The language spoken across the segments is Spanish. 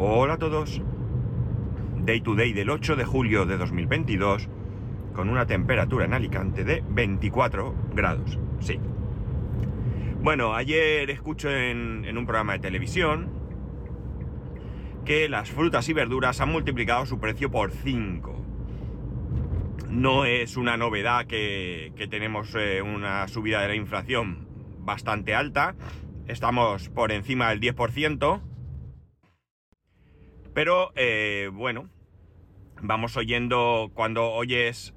Hola a todos. Day to day del 8 de julio de 2022 con una temperatura en Alicante de 24 grados. Sí. Bueno, ayer escucho en, un programa de televisión que las frutas y verduras han multiplicado su precio por 5. No es una novedad que, que tenemos eh, una subida de la inflación bastante alta. Estamos por encima del 10%. Pero eh, bueno, vamos oyendo, cuando oyes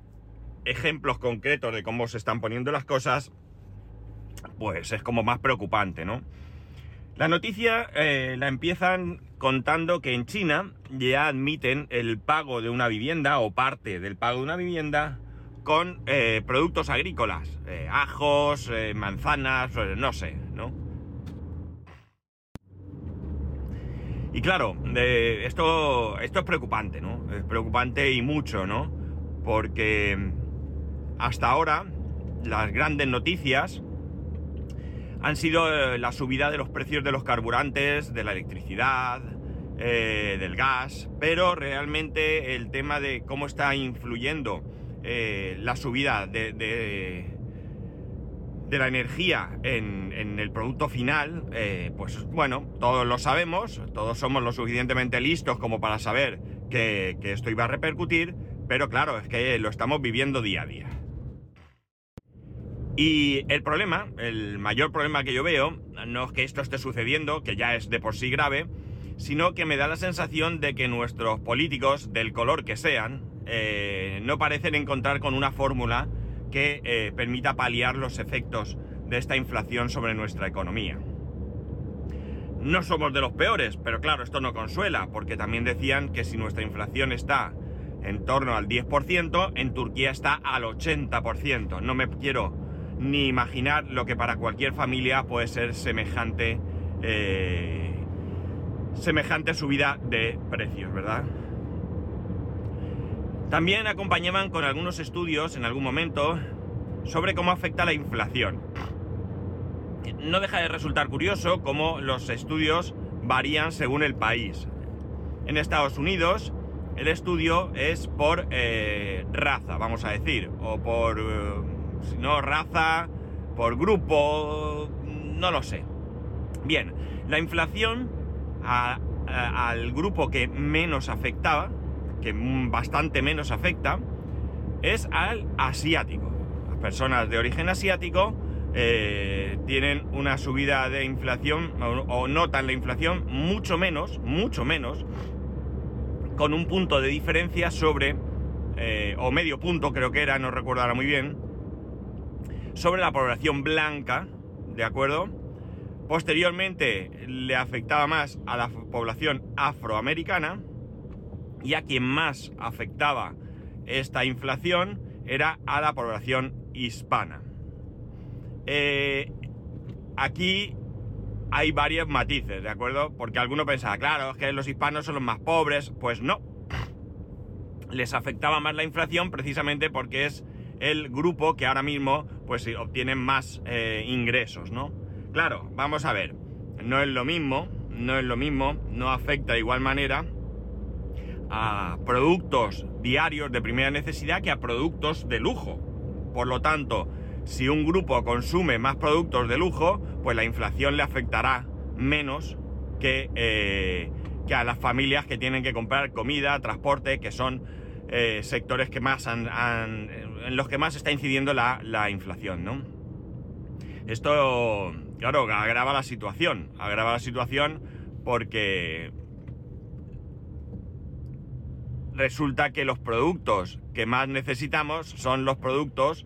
ejemplos concretos de cómo se están poniendo las cosas, pues es como más preocupante, ¿no? La noticia eh, la empiezan contando que en China ya admiten el pago de una vivienda o parte del pago de una vivienda con eh, productos agrícolas, eh, ajos, manzanas, no sé, ¿no? Y claro, esto, esto es preocupante, ¿no? Es preocupante y mucho, ¿no? Porque hasta ahora las grandes noticias han sido eh, la subida de los precios de los carburantes, de la electricidad, eh, del gas, pero realmente el tema de cómo está influyendo eh, la subida de- de la energía en, el producto final, eh, pues bueno, todos lo sabemos, todos somos lo suficientemente listos como para saber que, que esto iba a repercutir, pero claro, es que lo estamos viviendo día a día. Y el problema, el mayor problema que yo veo, no es que esto esté sucediendo, que ya es de por sí grave, sino que me da la sensación de que nuestros políticos, del color que sean, eh, no parecen encontrar con una fórmula que eh, permita paliar los efectos de esta inflación sobre nuestra economía. No somos de los peores, pero claro, esto no consuela, porque también decían que si nuestra inflación está en torno al 10%, en Turquía está al 80%. No me quiero ni imaginar lo que para cualquier familia puede ser semejante, eh, semejante subida de precios, ¿verdad? También acompañaban con algunos estudios en algún momento sobre cómo afecta la inflación. No deja de resultar curioso cómo los estudios varían según el país. En Estados Unidos el estudio es por eh, raza, vamos a decir, o por, eh, si no raza, por grupo, no lo sé. Bien, la inflación al grupo que menos afectaba, que mm, bastante menos afecta, es al asiático. Las personas de origen asiático eh, tienen una subida de inflación o, notan la inflación mucho menos, mucho menos, con un punto de diferencia sobre, eh, o medio punto creo que era, no recuerdo ahora muy bien, sobre la población blanca, ¿de acuerdo? Posteriormente le afectaba más a la población afroamericana y a quien más afectaba esta inflación era a la población hispana. Eh, aquí hay varios matices, ¿de acuerdo? Porque alguno pensaba, claro, es que los hispanos son los más pobres. Pues no. Les afectaba más la inflación precisamente porque es el grupo que ahora mismo pues sí, obtienen más eh, ingresos, ¿no? Claro, vamos a ver. No es lo mismo, no es lo mismo, no afecta de igual manera a productos diarios de primera necesidad que a productos de lujo. Por lo tanto, si un grupo consume más productos de lujo, pues la inflación le afectará menos que, eh, que a las familias que tienen que comprar comida, transporte, que son eh, sectores que más han- han- en los que más está incidiendo la, la inflación, ¿no? Esto, claro, agrava la situación, agrava la situación porque resulta que los productos que más necesitamos son los productos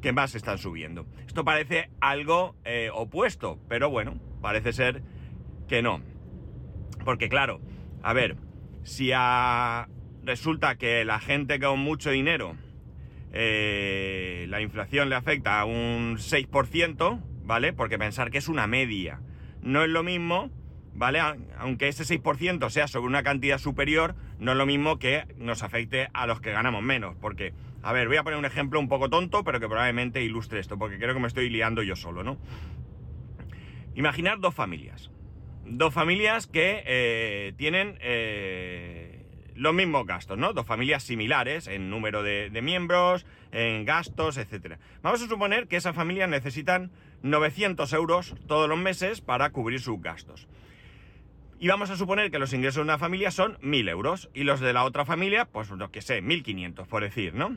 que más están subiendo. Esto parece algo eh, opuesto, pero bueno, parece ser que no. Porque claro, a ver, si a- resulta que la gente con mucho dinero eh, la inflación le afecta a un 6%, ¿vale? Porque pensar que es una media. No es lo mismo, ¿vale? Aunque ese 6% sea sobre una cantidad superior, no es lo mismo que nos afecte a los que ganamos menos. Porque, a ver, voy a poner un ejemplo un poco tonto, pero que probablemente ilustre esto, porque creo que me estoy liando yo solo, ¿no? Imaginar dos familias. dos familias que eh, tienen eh, los mismos gastos, ¿no? Dos familias similares en número de, de miembros, en gastos, etc. Vamos a suponer que esas familias necesitan 900 euros todos los meses para cubrir sus gastos. Y vamos a suponer que los ingresos de una familia son 1.000 euros y los de la otra familia, pues lo que sé, 1.500 por decir, ¿no?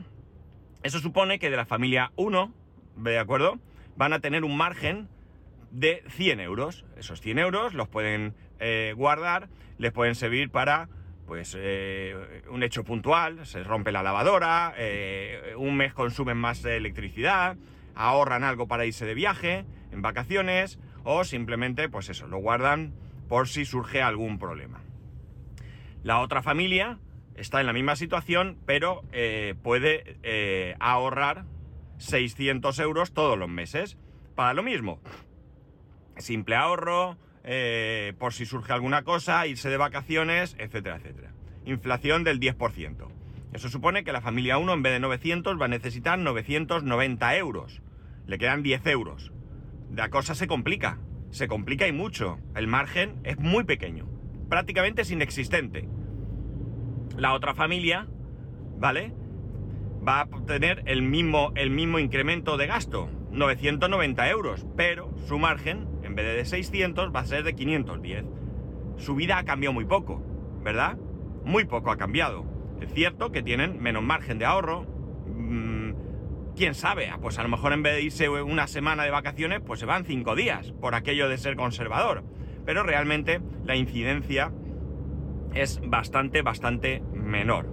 Eso supone que de la familia 1, ¿de acuerdo? Van a tener un margen de 100 euros. Esos 100 euros los pueden eh, guardar, les pueden servir para pues eh, un hecho puntual, se rompe la lavadora, eh, un mes consumen más electricidad, ahorran algo para irse de viaje, en vacaciones, o simplemente, pues eso, lo guardan por si surge algún problema. La otra familia está en la misma situación, pero puede ahorrar 600 euros todos los meses. Para lo mismo, simple ahorro, eh, por si surge alguna cosa, irse de vacaciones, etcétera, etcétera. Inflación del 10%. Eso supone que la familia 1 en vez de 900 va a necesitar 990 euros. Le quedan 10 euros. La cosa se complica. Se complica y mucho. El margen es muy pequeño. Prácticamente es inexistente. La otra familia, ¿vale? Va a tener el mismo, el mismo incremento de gasto. 990 euros. Pero su margen en vez de 600 va a ser de 510. Su vida ha cambiado muy poco, ¿verdad? Muy poco ha cambiado. Es cierto que tienen menos margen de ahorro. Mm, ¿Quién sabe? Ah, pues a lo mejor en vez de irse una semana de vacaciones, pues se van cinco días, por aquello de ser conservador. Pero realmente la incidencia es bastante, bastante menor.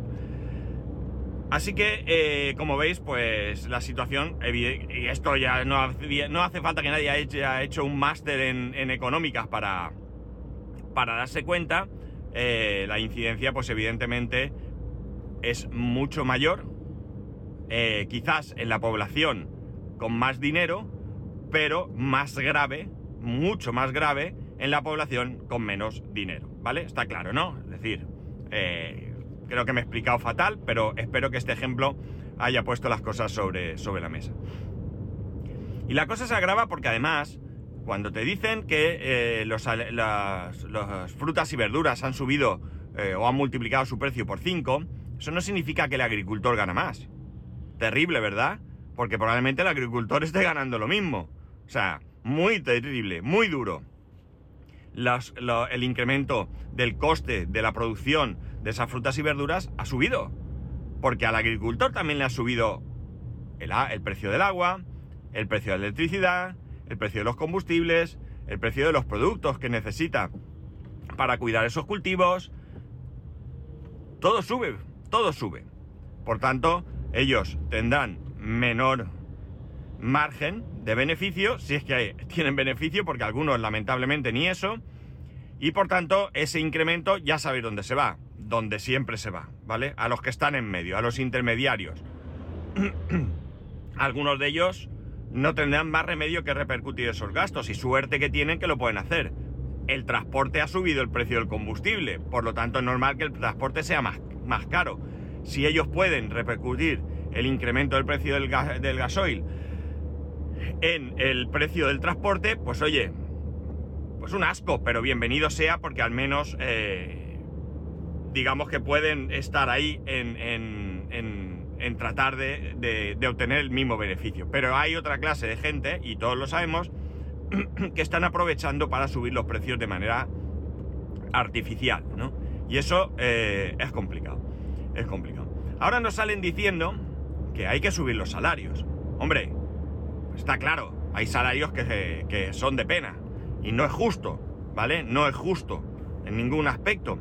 Así que, eh, como veis, pues la situación, y esto ya no, hace falta que nadie haya hecho un máster en, económicas para, para darse cuenta, eh, la incidencia, pues evidentemente es mucho mayor, eh, quizás en la población con más dinero, pero más grave, mucho más grave en la población con menos dinero, ¿vale? Está claro, ¿no? Es decir, Creo que me he explicado fatal, pero espero que este ejemplo haya puesto las cosas sobre, sobre la mesa. Y la cosa se agrava porque además, cuando te dicen que eh, las, frutas y verduras han subido eh, o han multiplicado su precio por 5, eso no significa que el agricultor gana más. Terrible, ¿verdad? Porque probablemente el agricultor esté ganando lo mismo. O sea, muy terrible, muy duro. el incremento del coste de la producción de esas frutas y verduras ha subido. Porque al agricultor también le ha subido el, el precio del agua, el precio de la electricidad, el precio de los combustibles, el precio de los productos que necesita para cuidar esos cultivos. Todo sube, todo sube. Por tanto, ellos tendrán menor margen de beneficio, si es que tienen beneficio, porque algunos lamentablemente ni eso, y por tanto ese incremento ya sabéis dónde se va donde siempre se va, ¿vale? A los que están en medio, a los intermediarios. Algunos de ellos no tendrán más remedio que repercutir esos gastos y suerte que tienen que lo pueden hacer. El transporte ha subido el precio del combustible, por lo tanto es normal que el transporte sea más, más caro. Si ellos pueden repercutir el incremento del precio del, gasoil en el precio del transporte, pues oye, pues un asco, pero bienvenido sea porque al menos eh, digamos que pueden estar ahí en, tratar de, obtener el mismo beneficio. Pero hay otra clase de gente, y todos lo sabemos, que están aprovechando para subir los precios de manera artificial, ¿no? Y eso eh, es complicado. Es complicado. Ahora nos salen diciendo que hay que subir los salarios. Hombre, está claro, hay salarios que, que son de pena. Y no es justo, ¿vale? No es justo en ningún aspecto.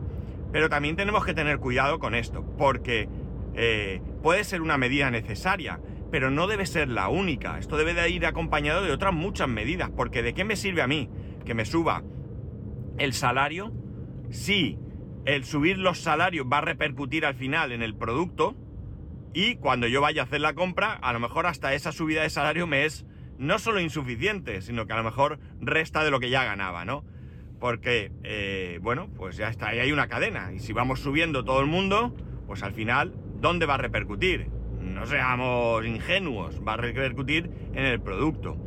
Pero también tenemos que tener cuidado con esto, porque eh, puede ser una medida necesaria, pero no debe ser la única. Esto debe de ir acompañado de otras muchas medidas, porque ¿de qué me sirve a mí que me suba el salario si el subir los salarios va a repercutir al final en el producto y cuando yo vaya a hacer la compra, a lo mejor hasta esa subida de salario me es no solo insuficiente, sino que a lo mejor resta de lo que ya ganaba, ¿no? porque, eh, bueno, pues ya está, ahí hay una cadena. Y si vamos subiendo todo el mundo, pues al final, ¿dónde va a repercutir? No seamos ingenuos, va a repercutir en el producto.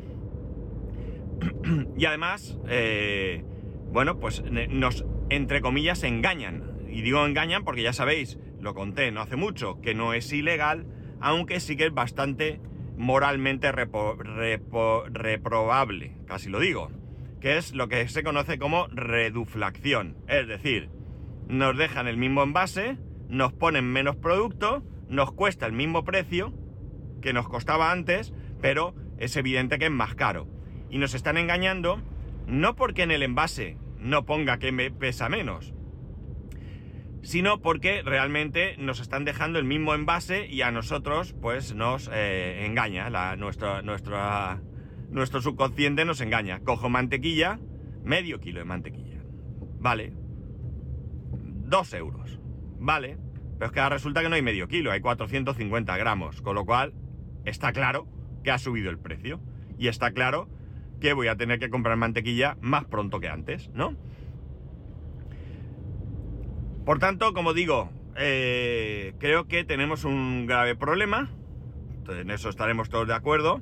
y además, eh, bueno, pues nos, entre comillas, engañan. Y digo engañan porque ya sabéis, lo conté no hace mucho, que no es ilegal, aunque sí que es bastante moralmente reprobable, casi lo digo, que es lo que se conoce como reduflación. Es decir, nos dejan el mismo envase, nos ponen menos producto, nos cuesta el mismo precio que nos costaba antes, pero es evidente que es más caro. Y nos están engañando no porque en el envase no ponga que me pesa menos, sino porque realmente nos están dejando el mismo envase y a nosotros pues nos eh, engaña, la, nuestra, nuestro subconsciente nos engaña. Cojo mantequilla, medio kilo de mantequilla, vale, dos euros, vale, pero es que resulta que no hay medio kilo, hay 450 gramos, con lo cual está claro que ha subido el precio y está claro que voy a tener que comprar mantequilla más pronto que antes, ¿no? Por tanto, como digo, eh, creo que tenemos un grave problema, en eso estaremos todos de acuerdo,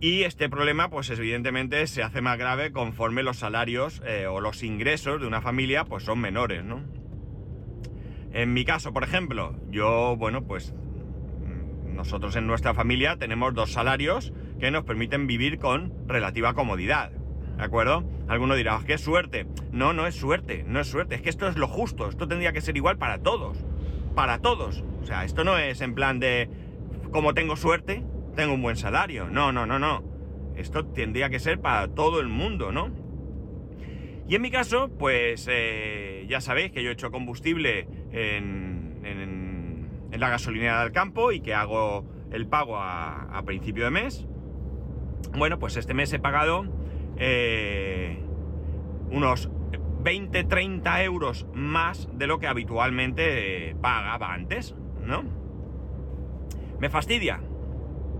y este problema, pues evidentemente se hace más grave conforme los salarios eh, o los ingresos de una familia, pues son menores, ¿no? En mi caso, por ejemplo, yo, bueno, pues nosotros en nuestra familia tenemos dos salarios que nos permiten vivir con relativa comodidad. ¿De acuerdo? Alguno dirá, ah, qué suerte. No, no es suerte, no es suerte. Es que esto es lo justo. Esto tendría que ser igual para todos. Para todos. O sea, esto no es en plan de, como tengo suerte, tengo un buen salario. No, no, no, no. Esto tendría que ser para todo el mundo, ¿no? Y en mi caso, pues eh, ya sabéis que yo he hecho combustible en, en, la gasolinera del campo y que hago el pago a, a principio de mes. Bueno, pues este mes he pagado eh, unos 20-30 euros más de lo que habitualmente pagaba antes, ¿no? ¿Me fastidia?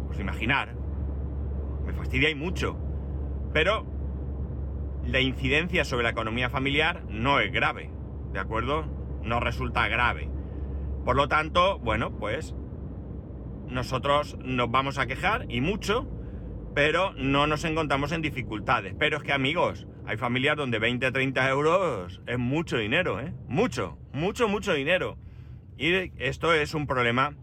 Pues imaginar. Me fastidia y mucho. Pero la incidencia sobre la economía familiar no es grave, ¿de acuerdo? No resulta grave. Por lo tanto, bueno, pues nosotros nos vamos a quejar y mucho pero no nos encontramos en dificultades. Pero es que amigos, hay familias donde 20, 30 euros es mucho dinero, ¿eh? Mucho, mucho, mucho dinero. Y esto es un problema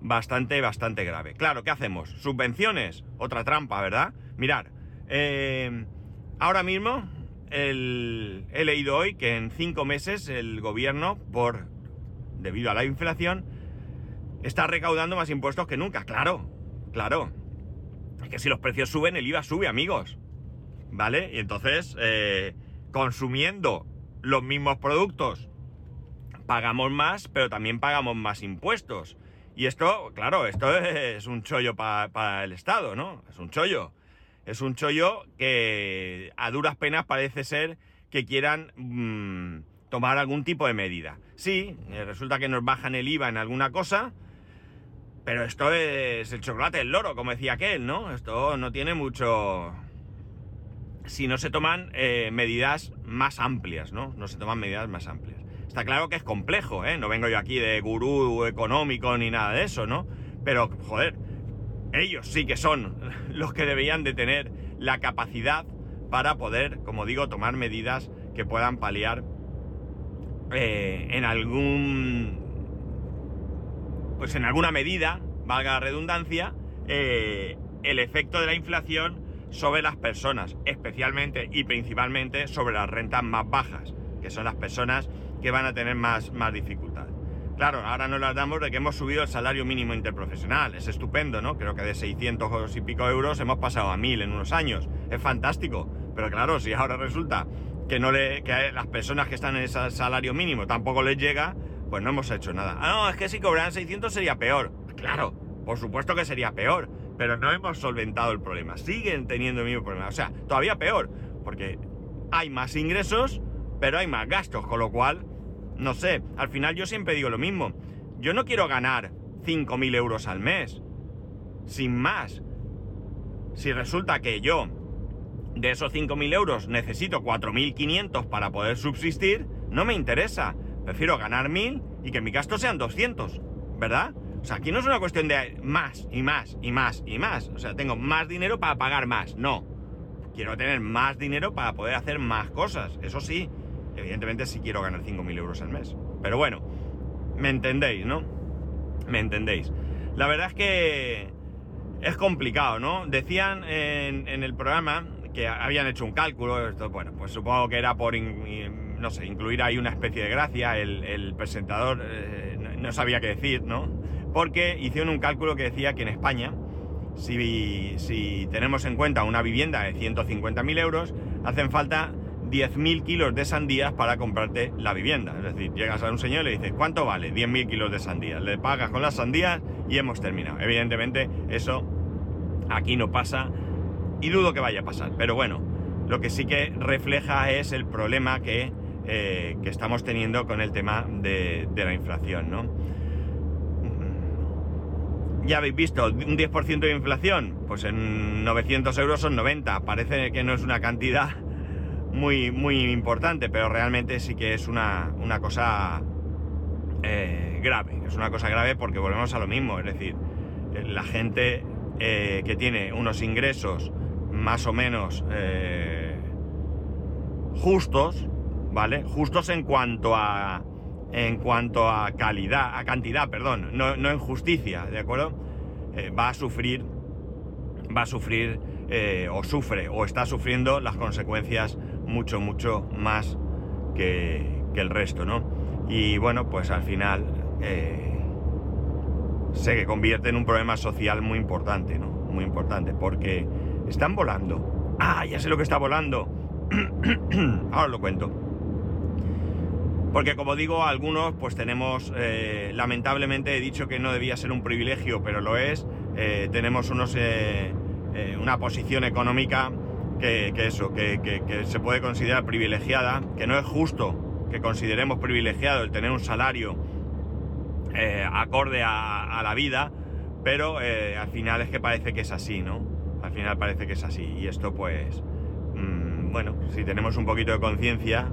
bastante, bastante grave. Claro, ¿qué hacemos? ¿Subvenciones? Otra trampa, ¿verdad? Mirar, eh, ahora mismo he leído hoy que en cinco meses el gobierno, por debido a la inflación, está recaudando más impuestos que nunca. Claro, claro. Es que si los precios suben, el IVA sube, amigos. ¿Vale? Y entonces, eh, consumiendo los mismos productos, pagamos más, pero también pagamos más impuestos. Y esto, claro, esto es un chollo para el Estado, ¿no? Es un chollo. Es un chollo que a duras penas parece ser que quieran mm, tomar algún tipo de medida. Sí, eh, resulta que nos bajan el IVA en alguna cosa, pero esto es el chocolate, el loro, como decía aquel, ¿no? Esto no tiene mucho... Si no se toman eh, medidas más amplias, ¿no? No se toman medidas más amplias. Está claro que es complejo, ¿eh? No vengo yo aquí de gurú económico ni nada de eso, ¿no? Pero, joder, ellos sí que son los que deberían de tener la capacidad para poder, como digo, tomar medidas que puedan paliar eh, en algún pues en alguna medida, valga la redundancia, eh, el efecto de la inflación sobre las personas, especialmente y principalmente sobre las rentas más bajas, que son las personas que van a tener más, más dificultad. Claro, ahora nos las damos de que hemos subido el salario mínimo interprofesional, es estupendo, ¿no? Creo que de 600 y pico euros hemos pasado a 1000 en unos años, es fantástico, pero claro, si ahora resulta que, no le, que las personas que están en ese salario mínimo tampoco les llega, pues no hemos hecho nada. Ah, no, es que si cobraran 600 sería peor. Claro, por supuesto que sería peor, pero no hemos solventado el problema. Siguen teniendo el mismo problema. O sea, todavía peor, porque hay más ingresos, pero hay más gastos, con lo cual, no sé, al final yo siempre digo lo mismo. Yo no quiero ganar 5.000 euros al mes, sin más. Si resulta que yo de esos 5.000 euros necesito 4.500 para poder subsistir, no me interesa. Prefiero ganar mil y que mi gasto sean 200, ¿verdad? O sea, aquí no es una cuestión de más y más y más y más. O sea, tengo más dinero para pagar más. No. quiero tener más dinero para poder hacer más cosas. Eso sí, evidentemente sí quiero ganar 5.000 euros al mes. Pero bueno, me entendéis, ¿no? Me entendéis. La verdad es que es complicado, ¿no? Decían en, el programa que habían hecho un cálculo, esto, bueno, pues supongo que era por, no sé, incluir ahí una especie de gracia, el, presentador eh, no sabía qué decir, ¿no? Porque hicieron un cálculo que decía que en España, si, si tenemos en cuenta una vivienda de 150.000 euros, hacen falta 10.000 kilos de sandías para comprarte la vivienda. Es decir, llegas a un señor y le dices, ¿cuánto vale? 10.000 kilos de sandías. Le pagas con las sandías y hemos terminado. Evidentemente, eso aquí no pasa y dudo que vaya a pasar. Pero bueno, lo que sí que refleja es el problema que, eh, estamos teniendo con el tema de, la inflación, ¿no? Ya habéis visto, un 10% de inflación, pues en 900 euros son 90. Parece que no es una cantidad muy, muy importante, pero realmente sí que es una, una cosa eh, grave. Es una cosa grave porque volvemos a lo mismo, es decir, eh, la gente que tiene unos ingresos más o menos justos, ¿vale? Justos en cuanto a en cuanto a calidad, a cantidad, perdón, no, no en justicia, ¿de acuerdo? va a sufrir, va a sufrir o sufre o está sufriendo las consecuencias mucho, mucho más que, el resto, ¿no? Y bueno, pues al final eh, se convierte en un problema social muy importante, ¿no? Muy importante, porque están volando. Ah, ya sé lo que está volando. Ahora lo cuento. Porque como digo, algunos pues tenemos, eh, lamentablemente he dicho que no debía ser un privilegio, pero lo es, eh, tenemos unos, una posición económica que, eso, que, se puede considerar privilegiada, que no es justo que consideremos privilegiado el tener un salario eh, acorde a, la vida, pero eh, al final es que parece que es así, ¿no? Al final parece que es así. Y esto pues, mm, bueno, si tenemos un poquito de conciencia,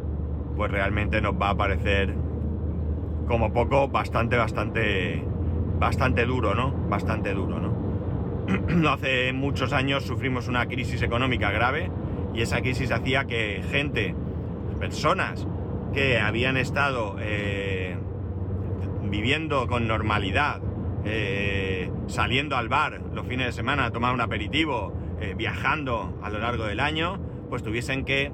pues realmente nos va a parecer como poco bastante, bastante, bastante duro, ¿no? Bastante duro, ¿no? hace muchos años sufrimos una crisis económica grave y esa crisis hacía que gente, personas que habían estado eh, viviendo con normalidad, eh, saliendo al bar los fines de semana a tomar un aperitivo, eh, viajando a lo largo del año, pues tuviesen que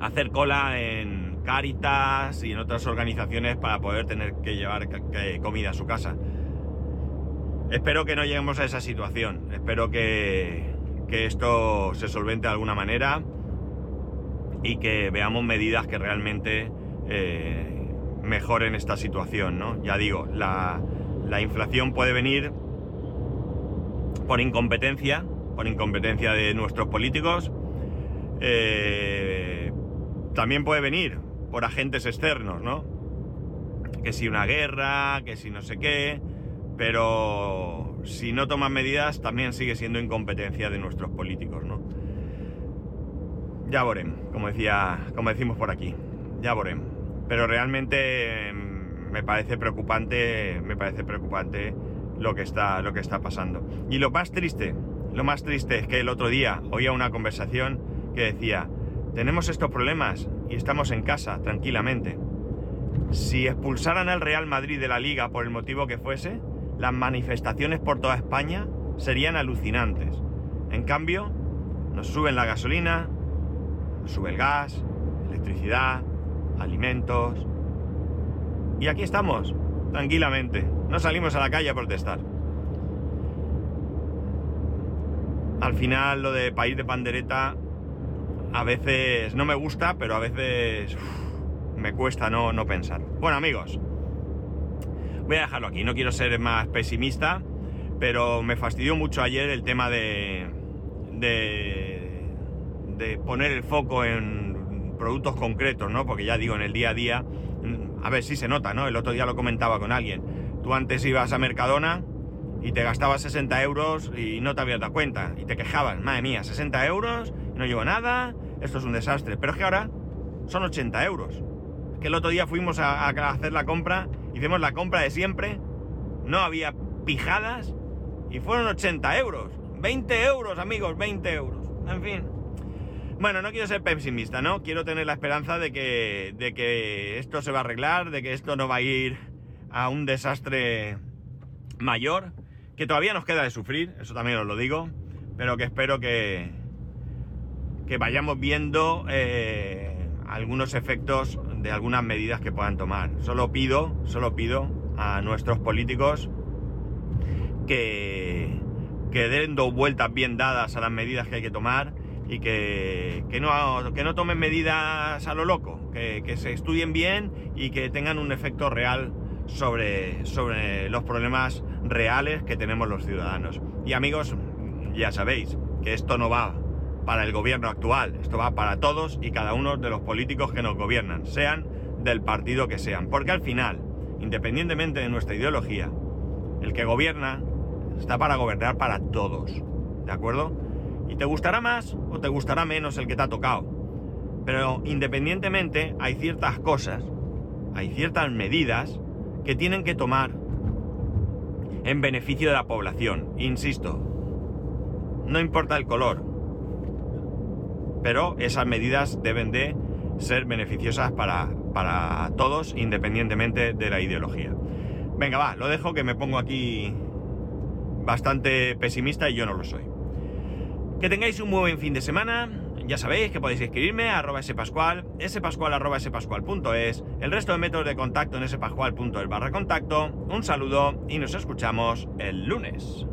hacer cola en Caritas y en otras organizaciones para poder tener que llevar comida a su casa. Espero que no lleguemos a esa situación. Espero que, esto se solvente de alguna manera y que veamos medidas que realmente eh, mejoren esta situación, ¿no? Ya digo, la, inflación puede venir por incompetencia, por incompetencia de nuestros políticos. Eh, también puede venir por agentes externos, ¿no? Que si una guerra, que si no sé qué pero si no toman medidas también sigue siendo incompetencia de nuestros políticos, ¿no? Ya vorem, como decía, como decimos por aquí, ya vorem. Pero realmente em, me parece preocupante, me parece preocupante lo que está, lo que está pasando. Y lo más triste, lo más triste es que el otro día oía una conversación que decía, tenemos estos problemas y estamos en casa tranquilamente. Si expulsaran al Real Madrid de la liga por el motivo que fuese, las manifestaciones por toda España serían alucinantes. En cambio, nos suben la gasolina, nos sube el gas, electricidad, alimentos. Y aquí estamos, tranquilamente. No salimos a la calle a protestar. Al final lo de país de pandereta a veces no me gusta, pero a veces me cuesta no, no pensar. Bueno amigos, Voy a dejarlo aquí, no quiero ser más pesimista, pero me fastidió mucho ayer el tema de, de, poner el foco en productos concretos, ¿no? Porque ya digo, en el día a día, mm, a ver si se nota, ¿no? El otro día lo comentaba con alguien. Tú antes ibas a Mercadona y te gastabas 60 euros y no te habías dado cuenta. Y te quejabas, madre mía, 60 euros, no llevo nada, esto es un desastre. Pero es que ahora son 80 euros. Que el otro día fuimos a hacer la compra hicimos la compra de siempre, no había pijadas y fueron 80 euros. 20 euros, amigos, 20 euros. En fin. Bueno, no quiero ser pesimista, ¿no? Quiero tener la esperanza de que, de que esto se va a arreglar, de que esto no va a ir a un desastre mayor, que todavía nos queda de sufrir, eso también os lo digo, pero que espero que, que vayamos viendo eh, algunos efectos de algunas medidas que puedan tomar. Solo pido, solo pido a nuestros políticos que, den dos vueltas bien dadas a las medidas que hay que tomar y que, que, no, que no tomen medidas a lo loco, que, que, se estudien bien y que tengan un efecto real sobre, sobre los problemas reales que tenemos los ciudadanos. Y amigos, ya sabéis que esto no va para el gobierno actual, esto va para todos y cada uno de los políticos que nos gobiernan, sean del partido que sean, porque al final, independientemente de nuestra ideología, el que gobierna está para gobernar para todos, ¿de acuerdo? Y te gustará más o te gustará menos el que te ha tocado. Pero independientemente hay ciertas cosas, hay ciertas medidas que tienen que tomar en beneficio de la población. Insisto, no importa el color, pero esas medidas deben de ser beneficiosas para, para todos, independientemente de la ideología. Venga, va, lo dejo que me pongo aquí bastante pesimista y yo no lo soy. Que tengáis un muy buen fin de semana. Ya sabéis que podéis escribirme a arroba spascual, spascual spascual.es, el resto de métodos de contacto en spascual.es barra contacto. Un saludo y nos escuchamos el lunes.